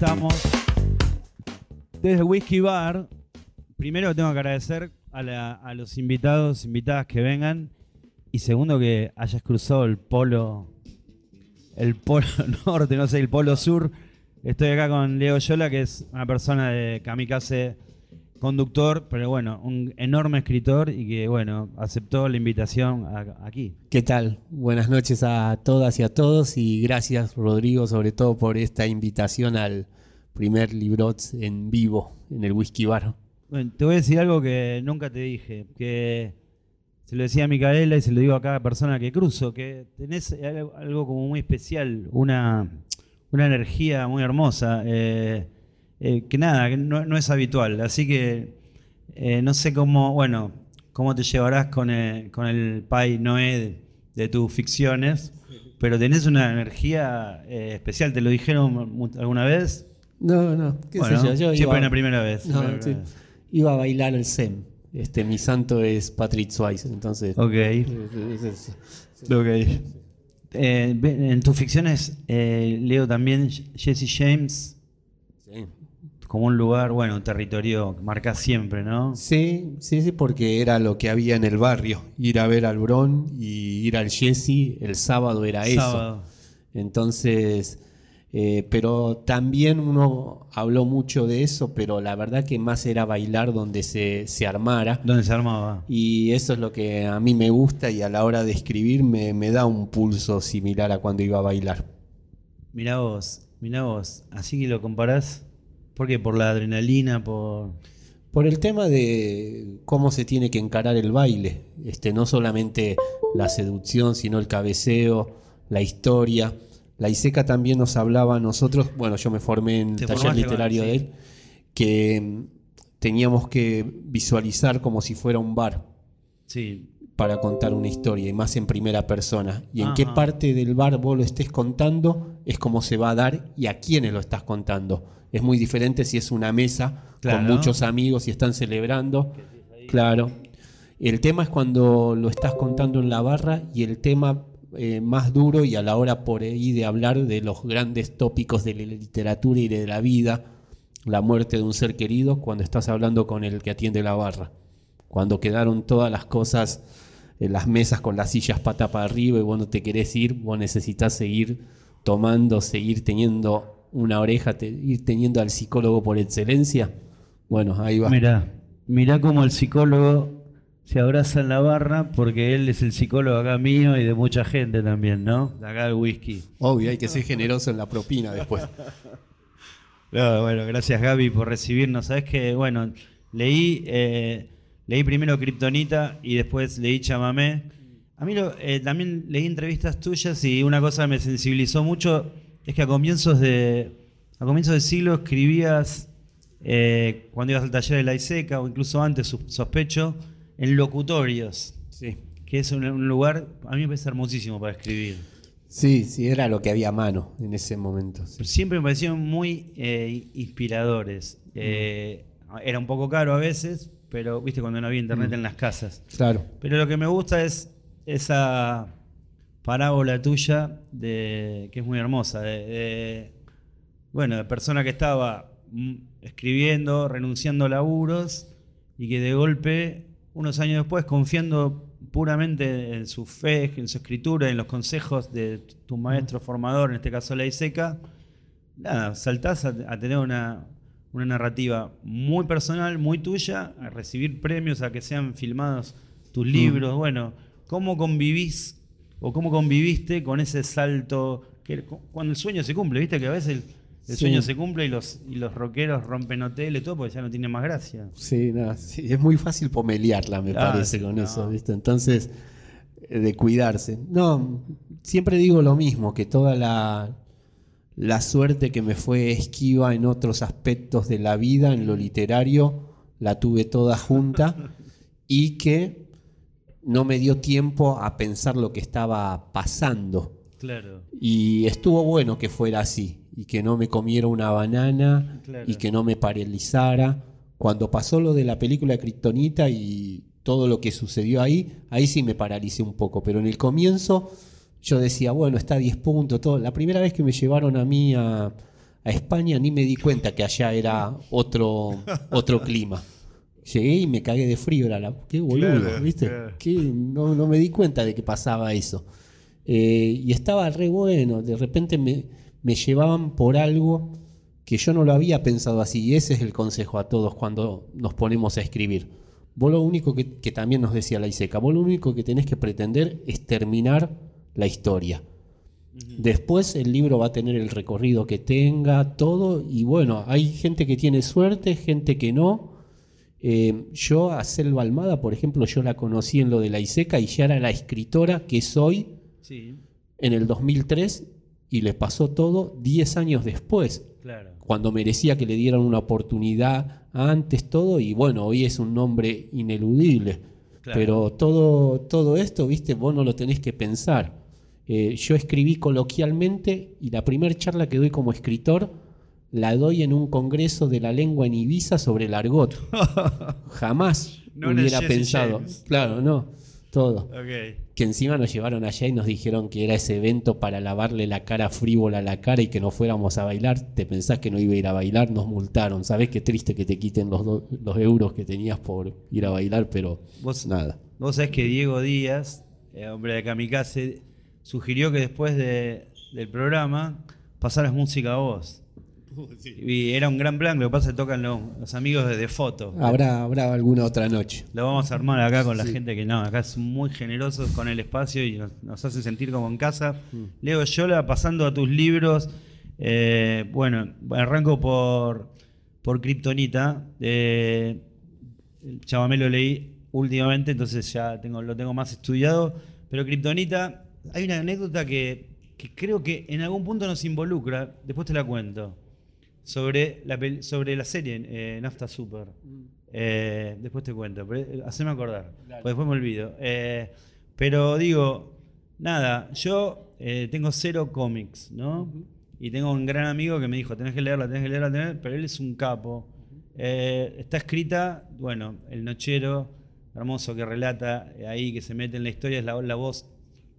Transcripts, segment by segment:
estamos. Desde Whisky Bar, primero tengo que agradecer a, los invitados, invitadas que vengan. Y segundo, que hayas cruzado el polo, el polo norte, no sé, el polo sur. Estoy acá con Leo Yola, que es una persona de Kamikaze, conductor, pero bueno, un enorme escritor y que, bueno, aceptó la invitación a- aquí. ¿Qué tal? Buenas noches a todas y a todos y gracias Rodrigo sobre todo por esta invitación al primer Librots en vivo en el Whisky Bar. Bueno, te voy a decir algo que nunca te dije, que se lo decía a Micaela y se lo digo a cada persona que cruzo, que tenés algo, algo como muy especial, una, una energía muy hermosa, eh, eh, que nada, que no, no es habitual, así que eh, no sé cómo, bueno, cómo te llevarás con el, con el Pai Noé de, de tus ficciones, pero tenés una energía eh, especial, ¿te lo dijeron alguna vez? No, no, qué Bueno, sé yo, yo siempre iba, una primera vez. no, Una sí, primera vez. iba a bailar el Zen. Este, mi santo es Patrick Swayze, entonces... Ok. es-. Eh, en tus ficciones eh, leo también Jesse James. Como un lugar, bueno, un territorio que marca siempre, ¿no? Sí, sí, sí, porque era lo que había en el barrio. Ir a ver al Bron y ir al Jesse el sábado era eso. Entonces, eh, pero también uno habló mucho de eso, pero la verdad que más era bailar donde se, se armara. ¿Dónde se armaba? Y eso es lo que a mí me gusta y a la hora de escribir me, me da un pulso similar a cuando iba a bailar. Mirá vos, mirá vos. Así que lo comparás. ¿Por qué? Por la adrenalina, por. Por el tema de cómo se tiene que encarar el baile, este, no solamente la seducción, sino el cabeceo, la historia. La ISECA también nos hablaba a nosotros, bueno, yo me formé en taller formaste literario de él, que mm, teníamos que visualizar como si fuera un bar Sí. para contar una historia, y más en primera persona. Y en qué parte del bar vos lo estés contando es cómo se va a dar y a quiénes lo estás contando. Es muy diferente si es una mesa Claro. con muchos amigos y están celebrando. Claro. El tema es cuando lo estás contando en la barra y el tema eh, más duro y a la hora por ahí de hablar de los grandes tópicos de la literatura y de la vida, la muerte de un ser querido, cuando estás hablando con el que atiende la barra. Cuando quedaron todas las cosas en las mesas con las sillas pata para arriba y vos no te querés ir, vos necesitas seguir tomando, seguir teniendo una oreja, te- ir teniendo al psicólogo por excelencia. Bueno, ahí va. Mirá, mirá cómo el psicólogo se abraza en la barra porque él es el psicólogo acá mío y de mucha gente también, ¿no? De acá el whisky. Obvio, hay que ser generoso en la propina después. No, bueno, gracias Gaby por recibirnos. Sabes que, bueno, leí, eh, leí primero Kryptonita y después leí Chamamé. A mí lo- eh, también leí entrevistas tuyas y una cosa que me sensibilizó mucho es que a comienzos de, a comienzos del siglo escribías, eh, cuando ibas al taller de la ISECA o incluso antes, sospecho, en locutorios, Sí. que es un, un lugar, a mí me parece hermosísimo para escribir. Sí, sí, era lo que había a mano en ese momento. sí. Siempre me parecieron muy eh, inspiradores. Eh, Era un poco caro a veces, pero viste cuando no había internet en las casas. Claro. Pero lo que me gusta es esa parábola tuya de que es muy hermosa. De, de, bueno, de persona que estaba escribiendo, renunciando a laburos y que de golpe, unos años después, confiando puramente en su fe, en su escritura, en los consejos de tu maestro formador, en este caso la ISECA, nada, saltás a, a tener una, una narrativa muy personal, muy tuya, a recibir premios, a que sean filmados tus libros. Bueno, ¿cómo convivís o cómo conviviste con ese salto? Que, cuando el sueño se cumple, viste que a veces el, el Sí. sueño se cumple y los, y los rockeros rompen hoteles y todo porque ya no tiene más gracia. Sí, no, sí, es muy fácil pomelearla, me Ah, parece, con no. eso, ¿viste? Entonces, eh, de cuidarse. No, siempre digo lo mismo, que toda la, la suerte que me fue esquiva en otros aspectos de la vida, en lo literario, la tuve toda junta y que no me dio tiempo a pensar lo que estaba pasando. Claro. Y estuvo bueno que fuera así y que no me comiera una banana Claro. y que no me paralizara. Cuando pasó lo de la película Kryptonita y todo lo que sucedió ahí, ahí sí me paralicé un poco, pero en el comienzo yo decía, bueno, está a 10 puntos, todo. La primera vez que me llevaron a mí a, a España ni me di cuenta que allá era otro, otro clima. Llegué y me cagué de frío, era la, qué boludo, Claro, ¿viste? claro. Qué- no, no me di cuenta de que pasaba eso. Eh, y estaba re bueno, de repente me, me llevaban por algo que yo no lo había pensado así. Y ese es el consejo a todos cuando nos ponemos a escribir. Vos lo único que, que también nos decía la ISECA, vos lo único que tenés que pretender es terminar la historia. Después el libro va a tener el recorrido que tenga, todo, y bueno, hay gente que tiene suerte, gente que no. Eh, yo a Selva Almada, por ejemplo, yo la conocí en lo de la ISECA y ya era la escritora que soy Sí, en el 2003 y le pasó todo 10 años después, claro. cuando merecía que le dieran una oportunidad antes todo y bueno, hoy es un nombre ineludible. Claro. Pero todo, todo esto, viste, vos no lo tenés que pensar. Eh, yo escribí coloquialmente y la primera charla que doy como escritor la doy en un congreso de la lengua en Ibiza sobre el argot. Jamás No hubiera pensado. James. Claro, no. Todo. Que encima nos llevaron allá y nos dijeron que era ese evento para lavarle la cara frívola a la cara y que no fuéramos a bailar. Te pensás que no iba a ir a bailar, nos multaron. Sabés qué triste que te quiten los, do- los euros que tenías por ir a bailar, pero Vos, nada. vos sabés que Diego Díaz, eh, hombre de Kamikaze, sugirió que después de- del programa pasaras música a vos. Y era un gran plan, lo que pasa es que tocan los, los amigos de, de foto. Habrá, habrá alguna otra noche. Lo vamos a armar acá con la gente que no, acá son muy generosos con el espacio y nos, nos hace sentir como en casa. Leo Yola, pasando a tus libros, eh, bueno, arranco por, por Kryptonita. Eh, el Chamamé lo leí últimamente, entonces ya tengo, lo tengo más estudiado. Pero Kryptonita, hay una anécdota que, que creo que en algún punto nos involucra, después te la cuento, sobre la, sobre la serie eh, Nafta Super. Eh, después te cuento, pero eh, haceme acordar, después me olvido. Eh, pero digo, nada, yo tengo cero cómics, ¿no? Y tengo un gran amigo que me dijo, tenés que leerla, tenés que leerla, tenés que leerla", pero él es un capo. Está escrita, bueno, el nochero hermoso que relata ahí, que se mete en la historia, es la, la voz,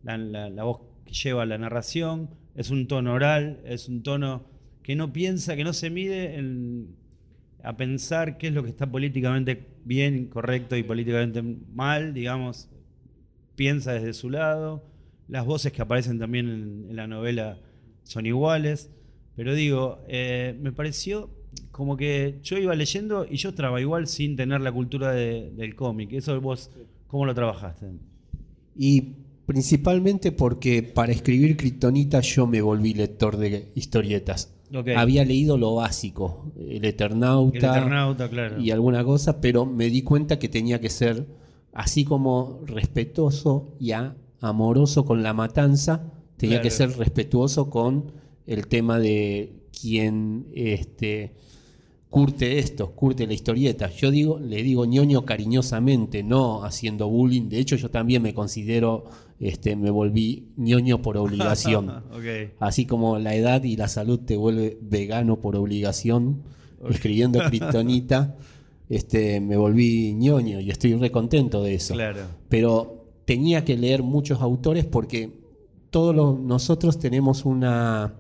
la, la- la voz que lleva la narración, es un tono oral, es un tono que no piensa, que no se mide en- a pensar qué es lo que está políticamente bien, correcto y políticamente mal, digamos, piensa desde su lado. Las voces que aparecen también en, la novela son iguales. Pero digo, eh, me pareció como que yo iba leyendo y yo estaba igual sin tener la cultura de- del cómic. Eso vos, ¿cómo lo trabajaste? Y principalmente porque para escribir Kryptonita yo me volví lector de historietas. Había leído lo básico, El Eternauta, El Eternauta, claro. y alguna cosa, pero me di cuenta que tenía que ser así como respetuoso y amoroso con la matanza, tenía Claro. que ser respetuoso con el tema de quien este, curte esto, curte la historieta. Yo digo, le digo ñoño cariñosamente, no haciendo bullying. De hecho, yo también me considero, este, me volví ñoño por obligación. Así como la edad y la salud te vuelve vegano por obligación, escribiendo Kryptonita, este, me volví ñoño y estoy re contento de eso. Claro. Pero tenía que leer muchos autores porque todos los- nosotros tenemos una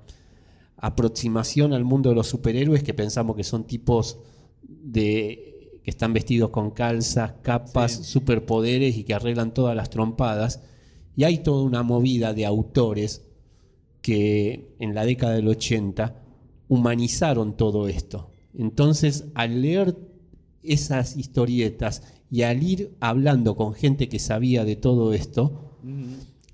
aproximación al mundo de los superhéroes que pensamos que son tipos de que están vestidos con calzas, capas, Sí. superpoderes y que arreglan todas las trompadas. Y hay toda una movida de autores que en la década del 80 humanizaron todo esto. Entonces, al leer esas historietas y al ir hablando con gente que sabía de todo esto,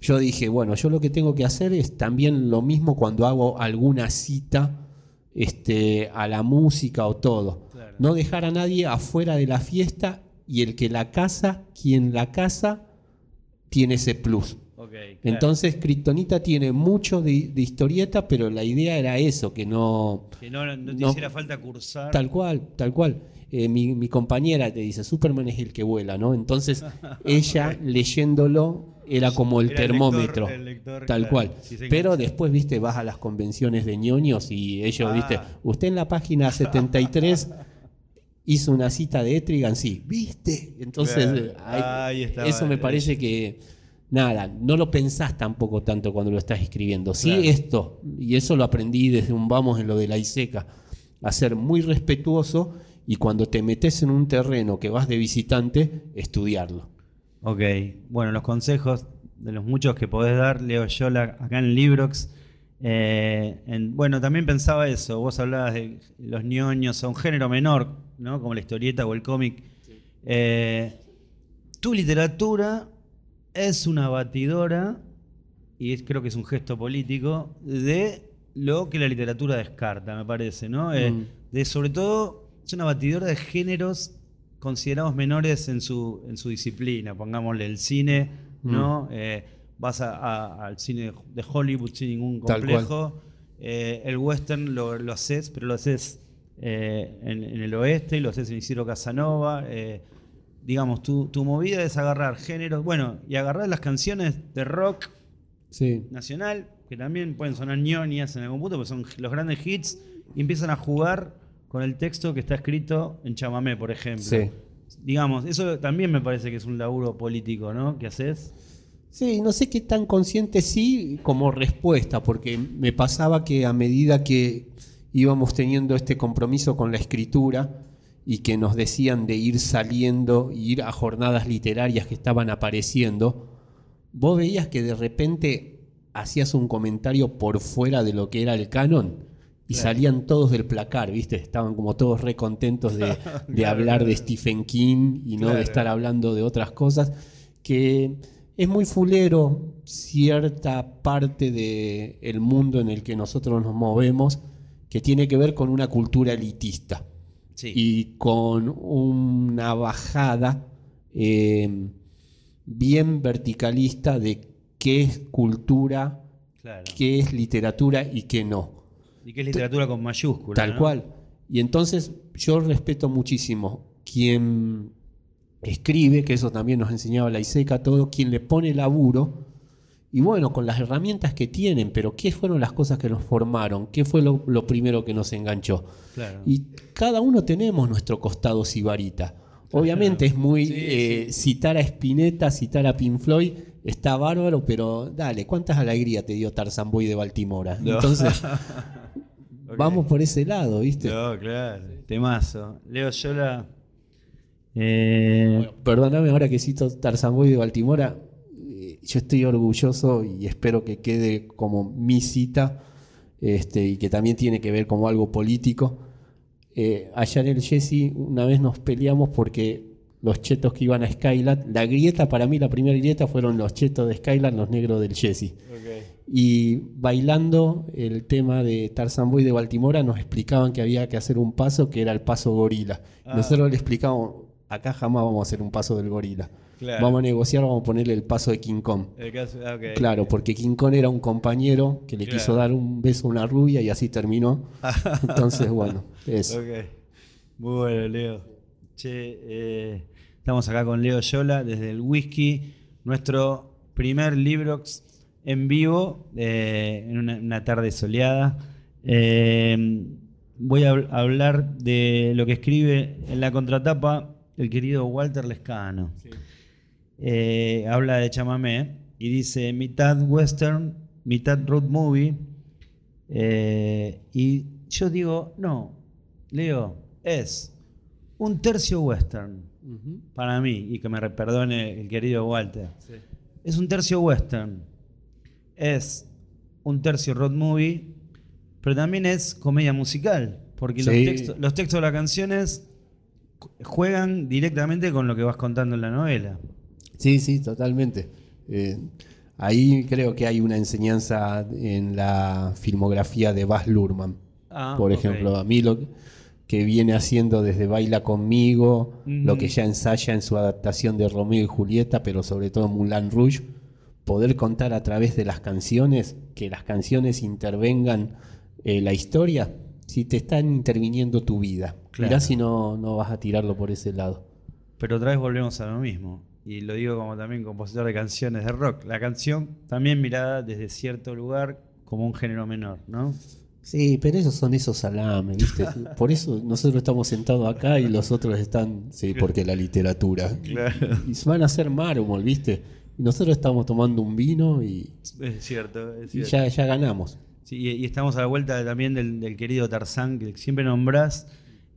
yo dije, bueno, yo lo que tengo que hacer es también lo mismo cuando hago alguna cita este, a la música o todo. Claro. No dejar a nadie afuera de la fiesta y el que la casa, quien la casa, tiene ese plus. Claro. Entonces, Kryptonita tiene mucho de, de historieta, pero la idea era eso, que no... Que no, no te no- hiciera falta cursar. Tal cual, tal cual. Eh, mi, mi compañera te dice, Superman es el que vuela, ¿no? Entonces, ella leyéndolo era como el Era el termómetro. lector- el lector, tal claro. cual. Sí, Pero después, viste, vas a las convenciones de ñoños y ellos, Ah. viste, usted en la página 73 hizo una cita de Etrigan, sí, viste. Entonces, eh, ahí- eso me parece que, nada, no lo pensás tampoco tanto cuando lo estás escribiendo. Sí, Claro. esto, y eso lo aprendí desde un vamos en lo de la ISECA, a ser muy respetuoso y cuando te metes en un terreno que vas de visitante, estudiarlo. Ok, bueno, los consejos de los muchos que podés dar, leo yo acá en Librox. Eh, bueno, también pensaba eso, vos hablabas de los ñoños a un género menor, ¿no? como la historieta o el cómic. Eh, tu literatura es una batidora, y creo que es un gesto político, de lo que la literatura descarta, me parece, ¿no? Eh, mm. De sobre todo, es una batidora de géneros considerados menores en su, en su disciplina, pongámosle el cine, ¿no? Mm. Eh, vas al cine de Hollywood sin ningún complejo. Eh, el western lo, lo, haces, pero lo haces en, el oeste, y lo haces en Isidro Casanova. digamos, tu, tu, movida es agarrar géneros, bueno, y agarrar las canciones de rock nacional, que también pueden sonar ñoñas en algún punto, porque son los grandes hits, y empiezan a jugar con el texto que está escrito en chamamé, por ejemplo. Digamos, eso también me parece que es un laburo político, ¿no? ¿Qué haces? Sí, no sé qué tan consciente sí como respuesta, porque me pasaba que a medida que íbamos teniendo este compromiso con la escritura y que nos decían de ir saliendo, ir a jornadas literarias que estaban apareciendo, vos veías que de repente hacías un comentario por fuera de lo que era el canon y salían todos del placar, ¿viste? Estaban como todos re contentos de, hablar de Stephen King y no de estar hablando de otras cosas, que es muy fulero cierta parte del mundo en el que nosotros nos movemos que tiene que ver con una cultura elitista y con una bajada eh, bien verticalista de qué es cultura, qué es literatura y qué no. Y qué es literatura con mayúsculas. Tal cual. Y entonces yo respeto muchísimo quien escribe, que eso también nos enseñaba la ISECA, todo, quien le pone laburo, y bueno, con las herramientas que tienen, pero ¿qué fueron las cosas que nos formaron? ¿Qué fue lo, primero que nos enganchó? Y cada uno tenemos nuestro costado sibarita. Obviamente es muy eh, citar a Spinetta, citar a Pink Floyd, está bárbaro, pero dale, ¿cuántas alegrías te dio Tarzan Boy de Baltimora? Entonces, vamos por ese lado, ¿viste? No, claro, temazo. Leo Yola. Eh... perdóname, ahora que cito Tarzan Boy de Baltimora, eh, yo estoy orgulloso y espero que quede como mi cita, este, y que también tiene que ver como algo político eh, en el Jesse una vez nos peleamos porque los chetos que iban a Skyland, la grieta, para mí la primera grieta fueron los chetos de Skyland, los negros del Jesse. Y bailando el tema de Tarzan Boy de Baltimora nos explicaban que había que hacer un paso que era el paso gorila. Ah. Nosotros le explicamos, acá jamás vamos a hacer un paso del gorila. Vamos a negociar, vamos a ponerle el paso de King Kong. Ah, claro, porque King Kong era un compañero que le quiso dar un beso a una rubia y así terminó. Entonces, bueno, eso. Muy bueno, Leo. Che, eh, estamos acá con Leo Yola desde el Whisky, nuestro primer Librox en vivo eh, en una, tarde soleada. Eh, voy a hablar de lo que escribe en la contratapa el querido Walter Lescano. Sí. Eh, habla de chamamé y dice mitad western, mitad road movie. Y yo digo, no, Leo, es un tercio western para mí, y que me perdone el querido Walter. Es un tercio western, es un tercio road movie, pero también es comedia musical, porque los, textos, los textos de las canciones juegan directamente con lo que vas contando en la novela. Sí, sí, totalmente. Eh, ahí creo que hay una enseñanza en la filmografía de Baz Luhrmann. Ah, por ejemplo, a mí lo que viene haciendo desde Baila conmigo, lo que ya ensaya en su adaptación de Romeo y Julieta, pero sobre todo Moulin Rouge, poder contar a través de las canciones, que las canciones intervengan en la historia, si te están interviniendo tu vida. Mirá si no, no vas a tirarlo por ese lado. Pero otra vez volvemos a lo mismo y lo digo como también compositor de canciones de rock, la canción también mirada desde cierto lugar como un género menor, ¿no? Sí, pero esos son esos salames, ¿viste? Por eso nosotros estamos sentados acá y los otros están, sí, porque la literatura. Claro. Y van a ser mármol, ¿viste? Y nosotros estamos tomando un vino y. Es cierto, es cierto. Y ya, ya ganamos. Sí, y, y estamos a la vuelta también del, del querido Tarzán, que siempre nombrás,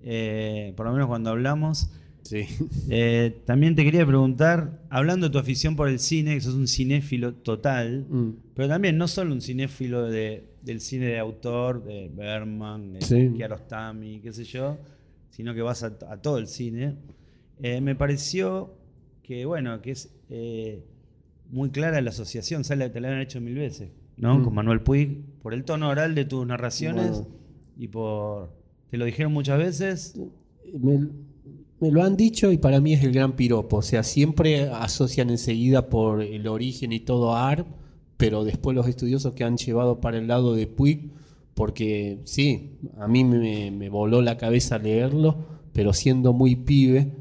eh, por lo menos cuando hablamos. Sí. Eh, también te quería preguntar, hablando de tu afición por el cine, que sos un cinéfilo total, Mm. pero también no solo un cinéfilo de- del cine de autor, de Berman, de Sí. Kiarostami, qué sé yo, sino que vas a, a todo el cine. Eh, me pareció que, bueno, que es eh, muy clara la asociación, sale, te la han hecho mil veces, ¿no? Mm. Con Manuel Puig, por el tono oral de tus narraciones Bueno. y por... Te lo dijeron muchas veces. Me, me lo han dicho y para mí es el gran piropo. O sea, siempre asocian enseguida por el origen y todo a ARP, pero después los estudiosos que han llevado para el lado de Puig, porque sí, a mí me, me voló la cabeza leerlo, pero siendo muy pibe,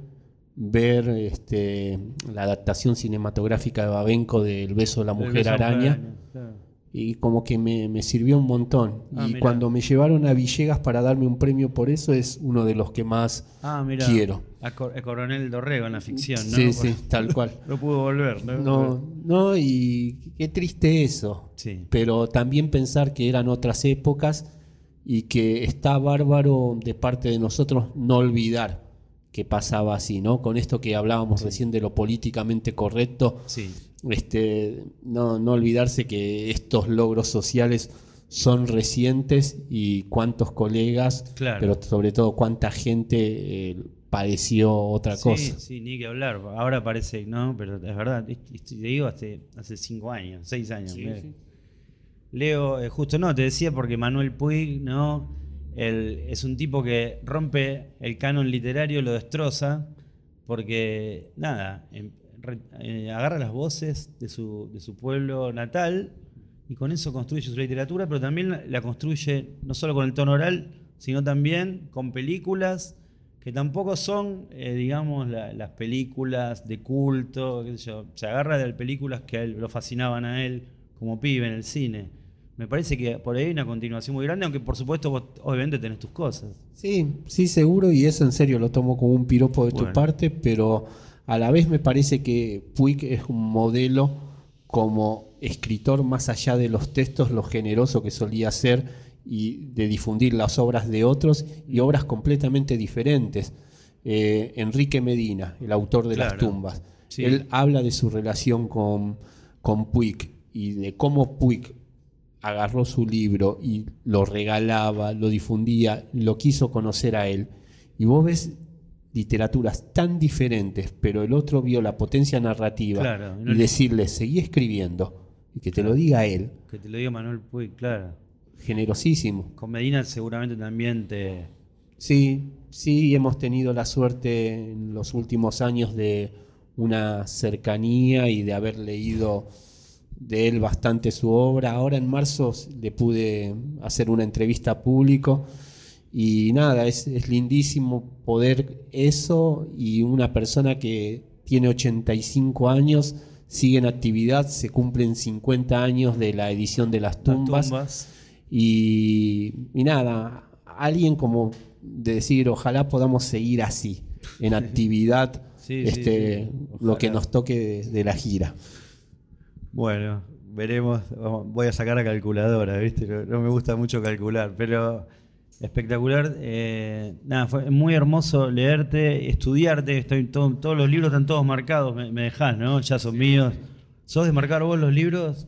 ver este, la adaptación cinematográfica de Babenco de El beso de la mujer araña. claro. Y como que me, me sirvió un montón. Ah, y cuando me llevaron a Villegas para darme un premio por eso, es uno de los que más Ah, quiero. A, Cor- a Coronel Dorrego en la ficción, ¿no? Sí, sí, tal cual. No pudo volver, ¿no? No, no, y qué triste eso. Sí. Pero también pensar que eran otras épocas y que está bárbaro de parte de nosotros no olvidar que pasaba así, ¿no? Con esto que hablábamos recién de lo políticamente correcto, Sí. este, no, no olvidarse que estos logros sociales son recientes y cuántos colegas, Claro. pero sobre todo cuánta gente eh, padeció otra Sí, cosa. sí, ni que hablar. Ahora parece, ¿no? Pero es verdad. Te digo hace, hace cinco años, seis años. Sí, sí. Leo, eh, justo no, te decía porque Manuel Puig, ¿no? El- es un tipo que rompe el canon literario, lo destroza, porque, nada, em- re- eh, agarra las voces de su, de su pueblo natal y con eso construye su literatura, pero también la, la construye no solo con el tono oral, sino también con películas que tampoco son, eh, digamos, la- las películas de culto, qué sé yo. Se agarra de películas que él, lo fascinaban a él como pibe en el cine. Me parece que por ahí hay una continuación muy grande, aunque por supuesto vos obviamente tenés tus cosas. Sí, sí, seguro, y eso en serio lo tomo como un piropo de Bueno. tu parte, pero a la vez me parece que Puig es un modelo como escritor más allá de los textos, lo generoso que solía ser y de difundir las obras de otros y obras completamente diferentes. Eh, Enrique Medina, el autor de Las tumbas, sí. él habla de su relación con, con Puig y de cómo Puig agarró su libro y lo regalaba, lo difundía, lo quiso conocer a él. Y vos ves literaturas tan diferentes, pero el otro vio la potencia narrativa Claro, y no y le- decirle, seguí escribiendo, y que te lo diga él, Que te lo diga Manuel Puig, claro. Generosísimo. Con Medina seguramente también te... Sí, sí, hemos tenido la suerte en los últimos años de una cercanía y de haber leído de él bastante su obra. Ahora en marzo le pude hacer una entrevista a público y nada, es, es lindísimo poder eso y una persona que tiene 85 años, sigue en actividad, se cumplen 50 años de la edición de las las tumbas. Y, y nada, alguien como de decir, ojalá podamos seguir así, en actividad, Sí, este, sí, lo que nos toque de, de la gira. Bueno, veremos. Voy a sacar a calculadora, ¿viste? No, no me gusta mucho calcular, pero espectacular. Eh, nada, fue muy hermoso leerte, estudiarte. Estoy, todo- todos los libros están todos marcados, me, me dejás, ¿no? Ya son míos. ¿Sos de marcar vos los libros?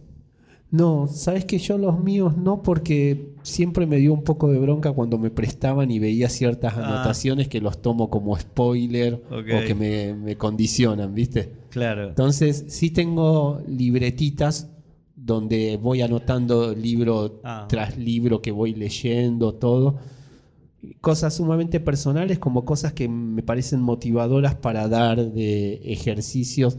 No, sabes que yo los míos no, porque siempre me dio un poco de bronca cuando me prestaban y veía ciertas Ah. anotaciones que los tomo como spoiler o que me, me condicionan, ¿viste? Claro. Entonces, sí tengo libretitas donde voy anotando libro Ah. tras libro que voy leyendo, todo. Cosas sumamente personales como cosas que me parecen motivadoras para dar de ejercicios.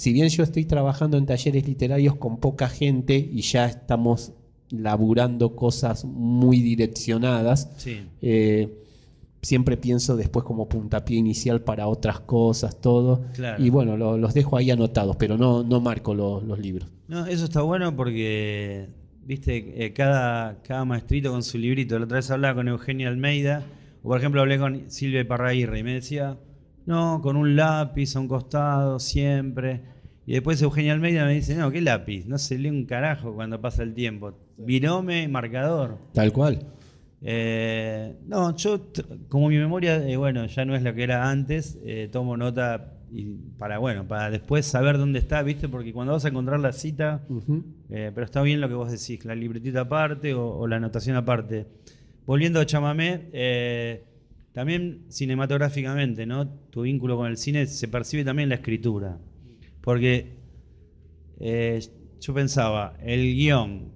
Si bien yo estoy trabajando en talleres literarios con poca gente y ya estamos laburando cosas muy direccionadas, Sí. eh, siempre pienso después como puntapié inicial para otras cosas, todo. Claro. Y bueno, lo- los dejo ahí anotados, pero no, no marco lo- los libros. No, eso está bueno porque, viste, eh, cada, cada maestrito con su librito. La otra vez hablaba con Eugenia Almeida, o por ejemplo hablé con Silvia Parraguirre y me decía, no, con un lápiz a un costado, siempre. Y después Eugenia Almeida me dice, no, ¿qué lápiz? No se lee un carajo cuando pasa el tiempo. Virome, marcador. Tal cual. Eh, no, yo, como mi memoria, eh, bueno, ya no es lo que era antes, eh, tomo nota y para, bueno, para después saber dónde está, ¿viste? Porque cuando vas a encontrar la cita, pero está bien lo que vos decís, la libretita aparte o, la anotación aparte. Volviendo a Chamamé, también cinematográficamente, ¿no? Tu vínculo con el cine se percibe también la escritura. Porque yo pensaba, el guion,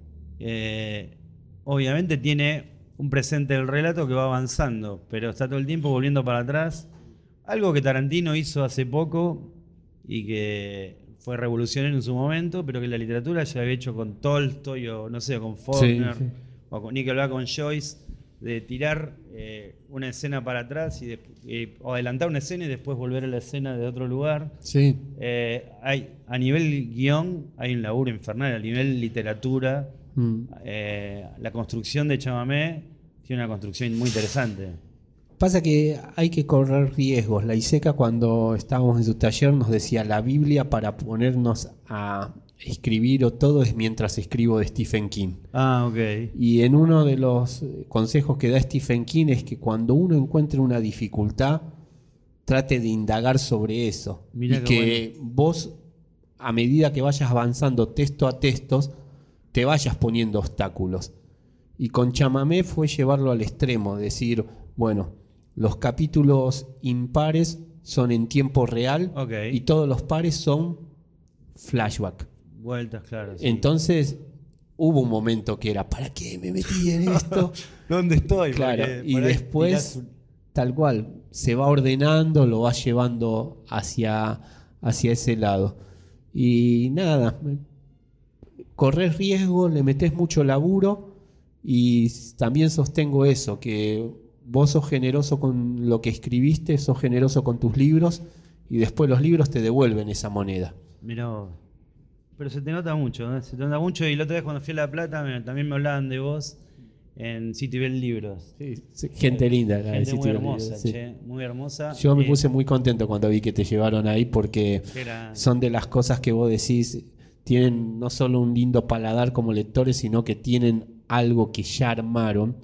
obviamente tiene un presente del relato que va avanzando, pero está todo el tiempo volviendo para atrás. Algo que Tarantino hizo hace poco y que fue revolucionario en su momento, pero que la literatura ya había hecho con Tolstoy o no sé, con Faulkner o con Nickel con Joyce, de tirar eh, una escena para atrás y, o adelantar una escena y después volver a la escena de otro lugar. Sí. Eh, hay, a nivel guion hay un laburo infernal, a nivel literatura Mm. Eh, la construcción de Chamamé tiene una construcción muy interesante. Pasa que hay que correr riesgos. La Iseca cuando estábamos en su taller nos decía la Biblia para ponernos a escribir o todo es mientras escribo de Stephen King. Ah, ok. Y en uno de los consejos que da Stephen King es que cuando uno encuentre una dificultad, trate de indagar sobre eso. y que vos, a medida que vayas avanzando texto a textos, te vayas poniendo obstáculos. Y con chamamé fue llevarlo al extremo, decir, bueno, los capítulos impares son en tiempo real y todos los pares son flashback. Vueltas, claro. Entonces hubo un momento que era, ¿para qué me metí en esto? ¿Dónde estoy? Claro, y después, tal cual, se va ordenando, lo va llevando hacia, hacia ese lado. Y nada, corres riesgo, le metes mucho laburo y también sostengo eso, que vos sos generoso con lo que escribiste, sos generoso con tus libros y después los libros te devuelven esa moneda. Mira, pero se te nota mucho, ¿eh? se te nota mucho y la otra vez cuando fui a La Plata también me hablaban de vos en Citibel Libros. gente linda, la gente muy hermosa, muy hermosa. Yo me puse muy contento cuando vi que te llevaron ahí porque son de las cosas que vos decís, tienen no solo un lindo paladar como lectores, sino que tienen algo que ya armaron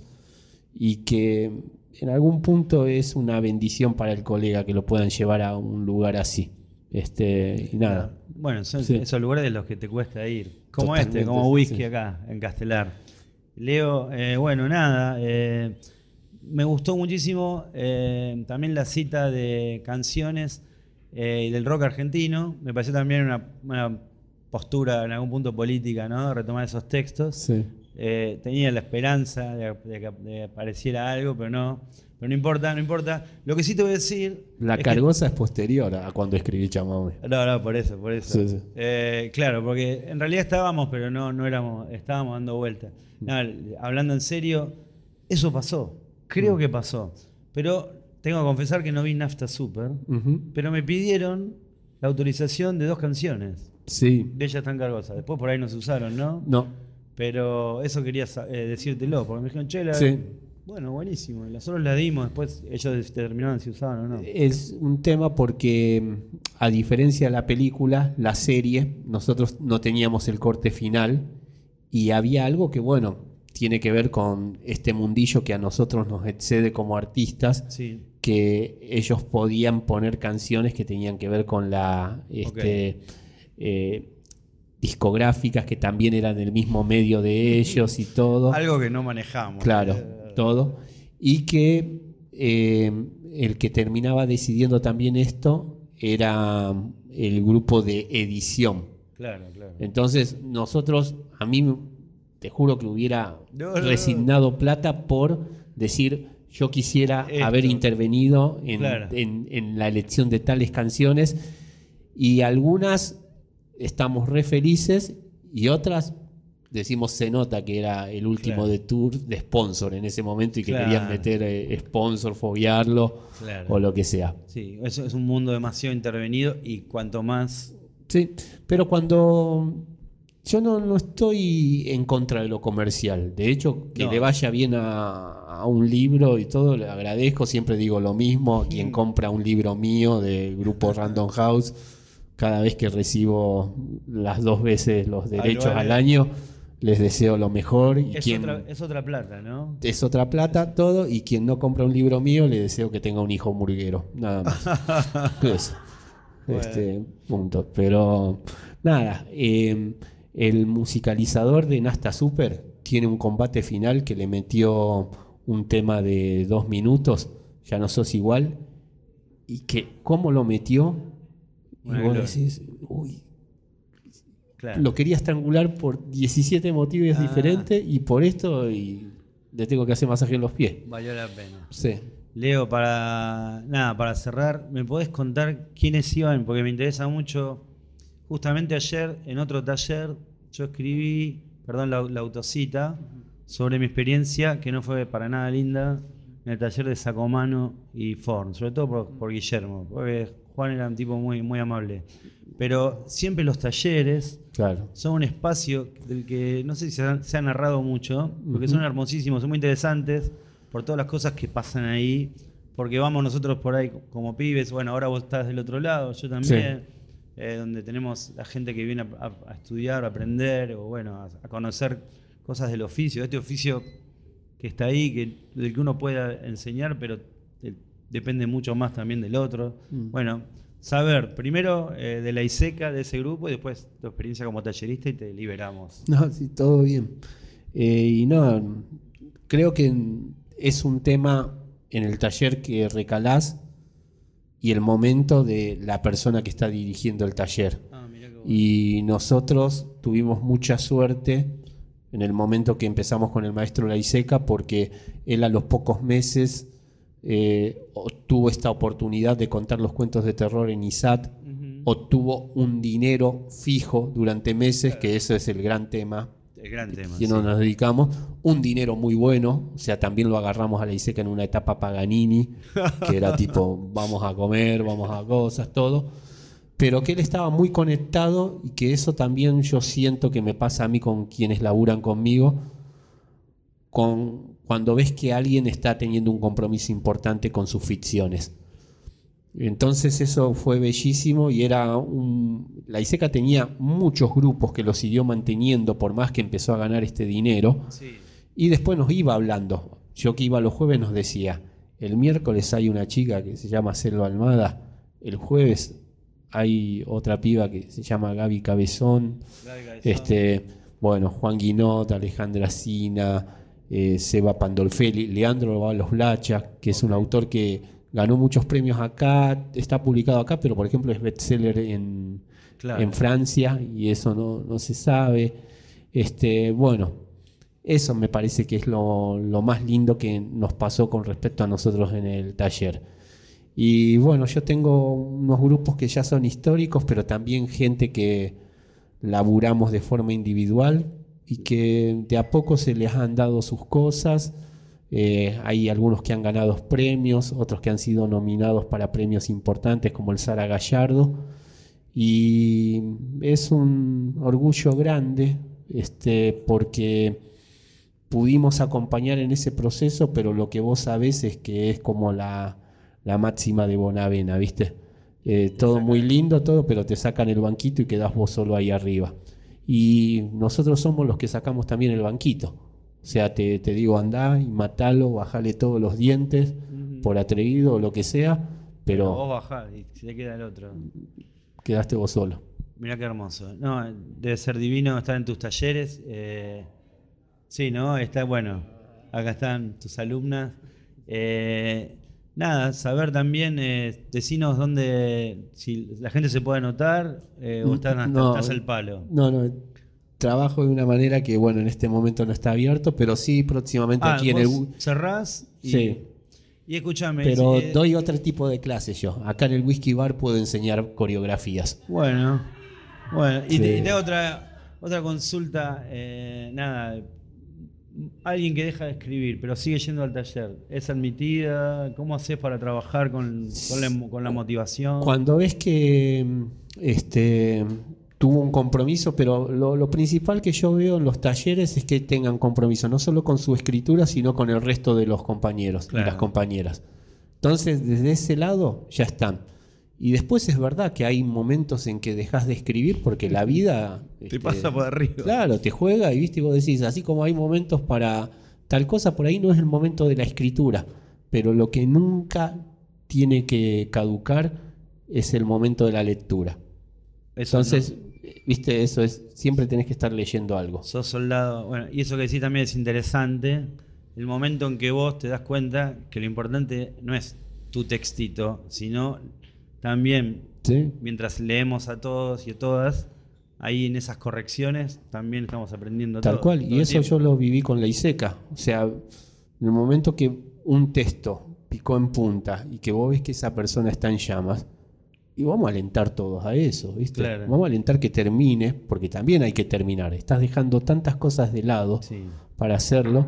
y que en algún punto es una bendición para el colega que lo puedan llevar a un lugar así. Este, y nada. Bueno, son esos lugares de los que te cuesta ir. Como este, como whisky acá, en Castelar. Leo, eh, bueno, nada. Eh, me gustó muchísimo eh, también la cita de canciones del rock argentino. Me pareció también una postura en algún punto política, ¿no? Retomar esos textos. Eh, tenía la esperanza de, que apareciera algo, pero no. Pero no importa, no importa. Lo que sí te voy a decir. La cargosa es posterior a cuando escribí Chamame. No, no, por eso, por eso. Eh, claro, porque en realidad estábamos, pero no, no éramos, estábamos dando vueltas. Mm. hablando en serio, eso pasó. Creo mm. que pasó. Pero tengo que confesar que no vi Nafta Super, pero me pidieron la autorización de dos canciones. Sí. Bellas tan cargosas. Después por ahí no se usaron, ¿no? No. Pero eso quería eh, decírtelo, porque me dijeron, che, sí. Bueno, buenísimo. Nosotros la dimos, después ellos determinaron si usaban o no. Es un tema porque, a diferencia de la película, la serie, nosotros no teníamos el corte final y había algo que, bueno, tiene que ver con este mundillo que a nosotros nos excede como artistas, que ellos podían poner canciones que tenían que ver con la... Este, eh, discográficas que también eran del mismo medio de ellos y todo. Algo que no manejamos. Claro, eh, todo. Y que eh, el que terminaba decidiendo también esto era el grupo de edición. Claro, claro. Entonces, nosotros, a mí te juro que hubiera resignado plata por decir, yo quisiera haber intervenido en, en, la elección de tales canciones y algunas estamos re felices y otras decimos se nota que era el último de tour de sponsor en ese momento y que querían meter eh, sponsor, foguearlo o lo que sea. Sí, eso es un mundo demasiado intervenido y cuanto más... Sí, pero cuando... Yo no, estoy en contra de lo comercial. De hecho, que le vaya bien a, un libro y todo, le agradezco. Siempre digo lo mismo. Quien compra un libro mío del grupo Random House cada vez que recibo las dos veces los derechos vale. al año, les deseo lo mejor. Y Es, quien, otra, es otra plata, ¿no? es otra plata, todo. Y quien no compra un libro mío, le deseo que tenga un hijo murguero. Nada más. Eso. Bueno. Este, punto. Pero nada, eh, el musicalizador de Nasta Super tiene un combate final que le metió un tema de dos minutos, ya no sos igual, y que cómo lo metió, y vos decís, uy, Claro. lo quería estrangular por 17 motivos Ah. diferentes y por esto y le tengo que hacer masaje en los pies. Valió la pena. Sí. Leo, para nada, para cerrar, ¿me podés contar quiénes iban? Porque me interesa mucho. Justamente ayer, en otro taller, yo escribí, perdón, la, la autocita, sobre mi experiencia, que no fue para nada linda, en el taller de Sacomano y Forn, sobre todo por, por Guillermo, porque Juan era un tipo muy, muy amable. Pero siempre los talleres Claro. son un espacio del que no sé si se ha, se ha narrado mucho, porque son hermosísimos, son muy interesantes por todas las cosas que pasan ahí, porque vamos nosotros por ahí como pibes, bueno, ahora vos estás del otro lado, yo también, eh, donde tenemos la gente que viene a, a- a estudiar, a aprender, o bueno, a, a conocer cosas del oficio, este oficio que está ahí, que, del que uno pueda enseñar, pero depende mucho más también del otro. Mm. Bueno, saber primero eh, de la ISECA, de ese grupo, y después tu experiencia como tallerista y te liberamos. No, sí, todo bien. Eh, y no, creo que es un tema en el taller que recalás y el momento de la persona que está dirigiendo el taller. Ah, mirá qué bueno. Y nosotros tuvimos mucha suerte en el momento que empezamos con el maestro Laiseca porque él a los pocos meses eh, tuvo esta oportunidad de contar los cuentos de terror en ISAT, obtuvo un dinero fijo durante meses, que ese es el gran tema El gran tema. que sí. no nos dedicamos, un dinero muy bueno, o sea, también lo agarramos a la ISECA en una etapa Paganini, que era tipo, vamos a comer, vamos a cosas, todo, pero que él estaba muy conectado y que eso también yo siento que me pasa a mí con quienes laburan conmigo, con, cuando ves que alguien está teniendo un compromiso importante con sus ficciones. Entonces eso fue bellísimo y era un... La ISECA tenía muchos grupos que lo siguió manteniendo por más que empezó a ganar este dinero Sí. y después nos iba hablando. Yo que iba los jueves nos decía, el miércoles hay una chica que se llama Selva Almada, el jueves hay otra piba que se llama Gaby Cabezón, Gaby Cabezón. este, bueno, Juan Guinot, Alejandra Sina, eh, Seba Pandolfelli, Leandro Los Blacha, que es un autor que ganó muchos premios acá, está publicado acá, pero por ejemplo es bestseller en, Claro. en Francia y eso no, no se sabe. Este, bueno, eso me parece que es lo, lo más lindo que nos pasó con respecto a nosotros en el taller. Y bueno, yo tengo unos grupos que ya son históricos, pero también gente que laburamos de forma individual y que de a poco se les han dado sus cosas. Eh, hay algunos que han ganado premios, otros que han sido nominados para premios importantes como el Sara Gallardo. Y es un orgullo grande este, porque pudimos acompañar en ese proceso, pero lo que vos sabés es que es como la, la máxima de Bonavena, ¿viste? Eh, todo muy lindo, todo, pero te sacan el banquito y quedás vos solo ahí arriba. Y nosotros somos los que sacamos también el banquito. O sea, te, te digo, andá y matalo, bajale todos los dientes por atrevido o lo que sea, Vos pero bajás y se te queda el otro. quedaste vos solo. Mirá qué hermoso. No, debe ser divino estar en tus talleres. eh, sí, ¿no? Está bueno. Acá están tus alumnas. Eh, nada, saber también, eh, decinos dónde, si la gente se puede anotar eh, o están hasta, No. al palo. No, no, trabajo de una manera que, bueno, en este momento no está abierto, pero sí próximamente Ah, aquí en el... cerrás y, Sí. y escúchame. Pero eh, doy otro tipo de clases yo. Acá en el Whisky Bar puedo enseñar coreografías. Bueno, bueno, y, Sí. te, y te hago otra, otra consulta, eh, nada, alguien que deja de escribir, pero sigue yendo al taller, ¿es admitida? ¿Cómo haces para trabajar con, con, la, con la motivación? Cuando ves que este, tuvo un compromiso, pero lo, lo principal que yo veo en los talleres es que tengan compromiso, no solo con su escritura, sino con el resto de los compañeros Claro. y las compañeras. Entonces, desde ese lado ya están. Y después es verdad que hay momentos en que dejas de escribir porque la vida... Te este, pasa por arriba. Claro, te juega y viste, y vos decís, así como hay momentos para tal cosa, por ahí no es el momento de la escritura, pero lo que nunca tiene que caducar es el momento de la lectura. Eso Entonces, viste, eso es, siempre tenés que estar leyendo algo. Sos soldado. Bueno, y eso que decís también es interesante. El momento en que vos te das cuenta que lo importante no es tu textito, sino también ¿Sí? mientras leemos a todos y a todas, ahí en esas correcciones también estamos aprendiendo Tal todo, cual, todo y eso tiempo. yo lo viví con la ISECA. O sea, en el momento que un texto picó en punta y que vos ves que esa persona está en llamas, y vamos a alentar todos a eso, ¿viste? Claro. Vamos a alentar que termine, porque también hay que terminar. Estás dejando tantas cosas de lado Sí. para hacerlo,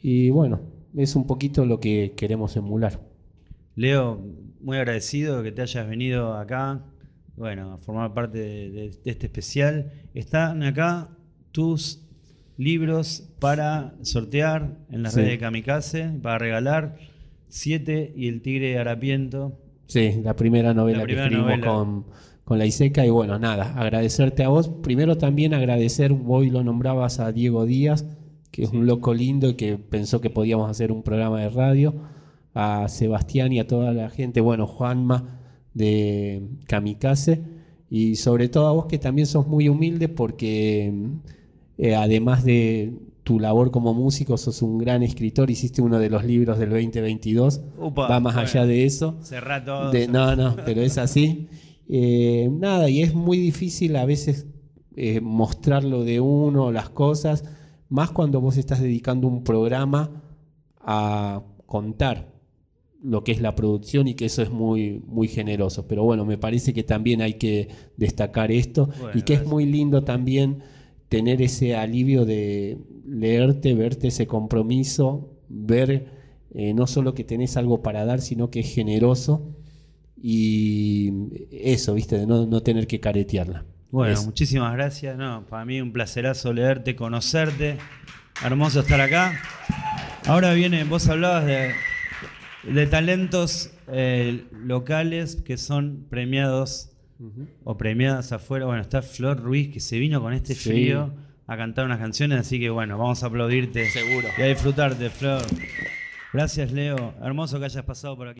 y bueno, es un poquito lo que queremos emular. Leo, muy agradecido de que te hayas venido acá, bueno, a formar parte de, de- de este especial. Están acá tus libros para sortear en las Sí. redes de Kamikaze, para regalar. Siete y el tigre harapiento. Sí, la primera novela La primera que escribimos novela. con, con la ISECA. Y bueno, nada, agradecerte a vos. Primero también agradecer, vos lo nombrabas a Diego Díaz, que es un loco lindo y que pensó que podíamos hacer un programa de radio. A Sebastián y a toda la gente, bueno, Juanma de Kamikaze. Y sobre todo a vos que también sos muy humilde porque eh, además de tu labor como músico, sos un gran escritor, hiciste uno de los libros del 2022. Upa, Va más bueno. allá de eso. Cerrá todo. De- no, no, pero es así. Eh, nada, y es muy difícil a veces eh, mostrar lo de uno, las cosas, más cuando vos estás dedicando un programa a contar lo que es la producción y que eso es muy, muy generoso. Pero bueno, me parece que también hay que destacar esto Bueno, y que es muy lindo también tener ese alivio de leerte, verte ese compromiso, ver eh, no solo que tenés algo para dar, sino que es generoso y eso, viste, de no, no tener que caretearla. Bueno, muchísimas gracias. No, para mí un placerazo leerte, conocerte. Hermoso estar acá. Ahora viene, vos hablabas de, de talentos eh, locales que son premiados o premiadas afuera. Bueno, está Flor Ruiz que se vino con este Sí. frío a cantar unas canciones, así que bueno, vamos a aplaudirte Seguro. y a disfrutarte, Flor. Gracias, Leo. Hermoso que hayas pasado por aquí.